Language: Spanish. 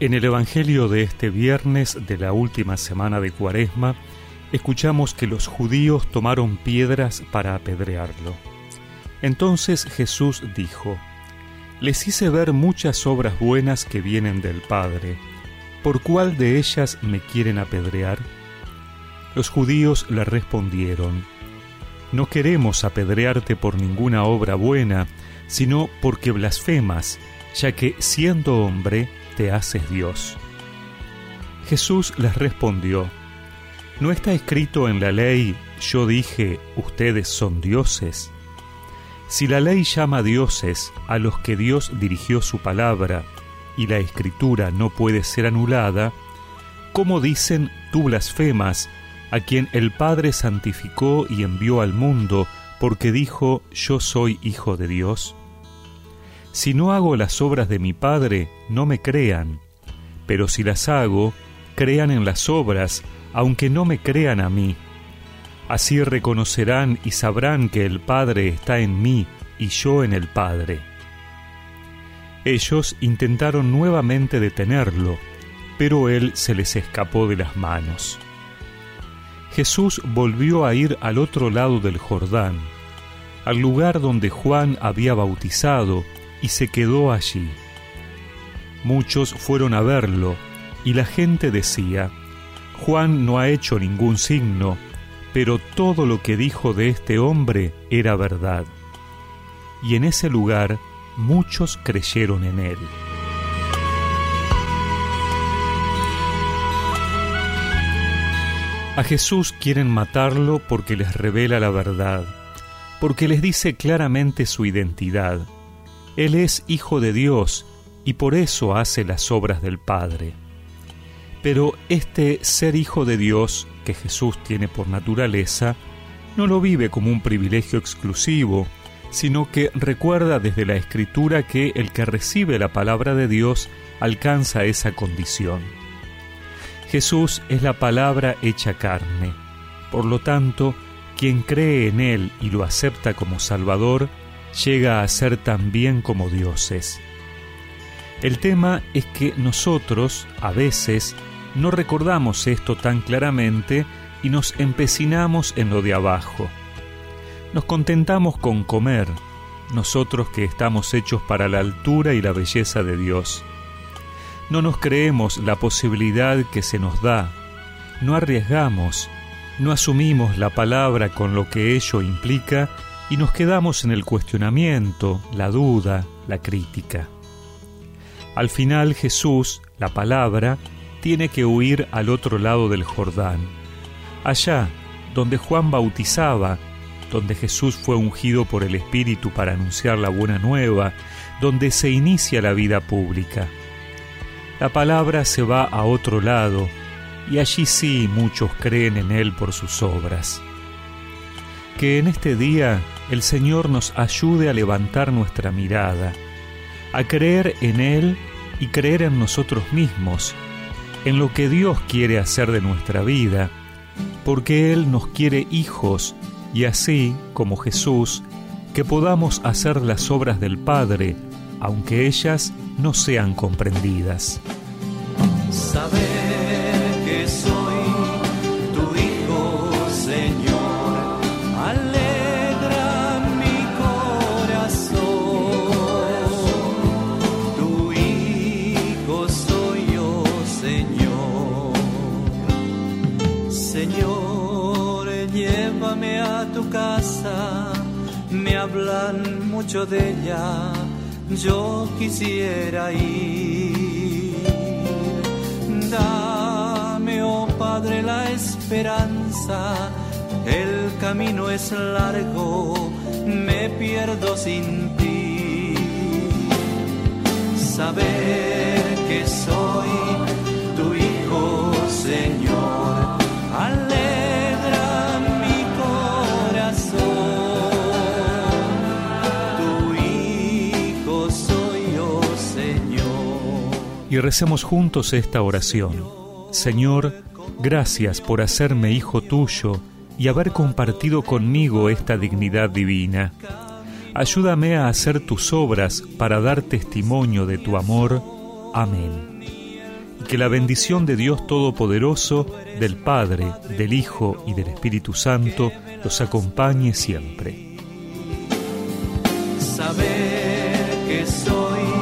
En el Evangelio de este viernes de la última semana de Cuaresma, escuchamos que los judíos tomaron piedras para apedrearlo. Entonces Jesús dijo, Les hice ver muchas obras buenas que vienen del Padre. ¿Por cuál de ellas me quieren apedrear? Los judíos le respondieron, No queremos apedrearte por ninguna obra buena, sino porque blasfemas, ya que siendo hombre, te haces Dios. Jesús les respondió, ¿no está escrito en la ley, yo dije, ustedes son dioses? Si la ley llama dioses a los que Dios dirigió su palabra, y la escritura no puede ser anulada, ¿cómo dicen tú blasfemas a quien el Padre santificó y envió al mundo porque dijo yo soy hijo de Dios? Si no hago las obras de mi Padre, no me crean, pero si las hago, crean en las obras, aunque no me crean a mí. Así reconocerán y sabrán que el Padre está en mí y yo en el Padre. Ellos intentaron nuevamente detenerlo, pero él se les escapó de las manos. Jesús volvió a ir al otro lado del Jordán, al lugar donde Juan había bautizado, y se quedó allí. Muchos fueron a verlo, y la gente decía, Juan no ha hecho ningún signo, pero todo lo que dijo de este hombre era verdad. Y en ese lugar muchos creyeron en él. A Jesús quieren matarlo porque les revela la verdad, porque les dice claramente su identidad él es hijo de Dios y por eso hace las obras del Padre. Pero este ser hijo de Dios, que Jesús tiene por naturaleza, no lo vive como un privilegio exclusivo, sino que recuerda desde la Escritura que el que recibe la palabra de Dios alcanza esa condición. Jesús es la palabra hecha carne. Por lo tanto, quien cree en Él y lo acepta como Salvador, llega a ser tan bien como dioses. El tema es que nosotros, a veces, no recordamos esto tan claramente y nos empecinamos en lo de abajo. Nos contentamos con comer, nosotros que estamos hechos para la altura y la belleza de Dios. No nos creemos la posibilidad que se nos da, no arriesgamos, no asumimos la palabra con lo que ello implica y nos quedamos en el cuestionamiento, la duda, la crítica. Al final Jesús, la palabra, tiene que huir al otro lado del Jordán, allá donde Juan bautizaba, donde Jesús fue ungido por el Espíritu para anunciar la buena nueva, donde se inicia la vida pública. La palabra se va a otro lado, y allí sí muchos creen en Él por sus obras. Que en este día el Señor nos ayude a levantar nuestra mirada, a creer en Él y creer en nosotros mismos, en lo que Dios quiere hacer de nuestra vida, porque Él nos quiere hijos y así, como Jesús, que podamos hacer las obras del Padre, aunque ellas no sean comprendidas. A tu casa, me hablan mucho de ella, yo quisiera ir. Dame, oh Padre, la esperanza, el camino es largo, me pierdo sin ti. Saber que soy y recemos juntos esta oración. Señor, gracias por hacerme hijo tuyo y haber compartido conmigo esta dignidad divina. Ayúdame a hacer tus obras para dar testimonio de tu amor. Amén. y que la bendición de Dios Todopoderoso, del Padre, del Hijo y del Espíritu Santo los acompañe siempre. Saber que soy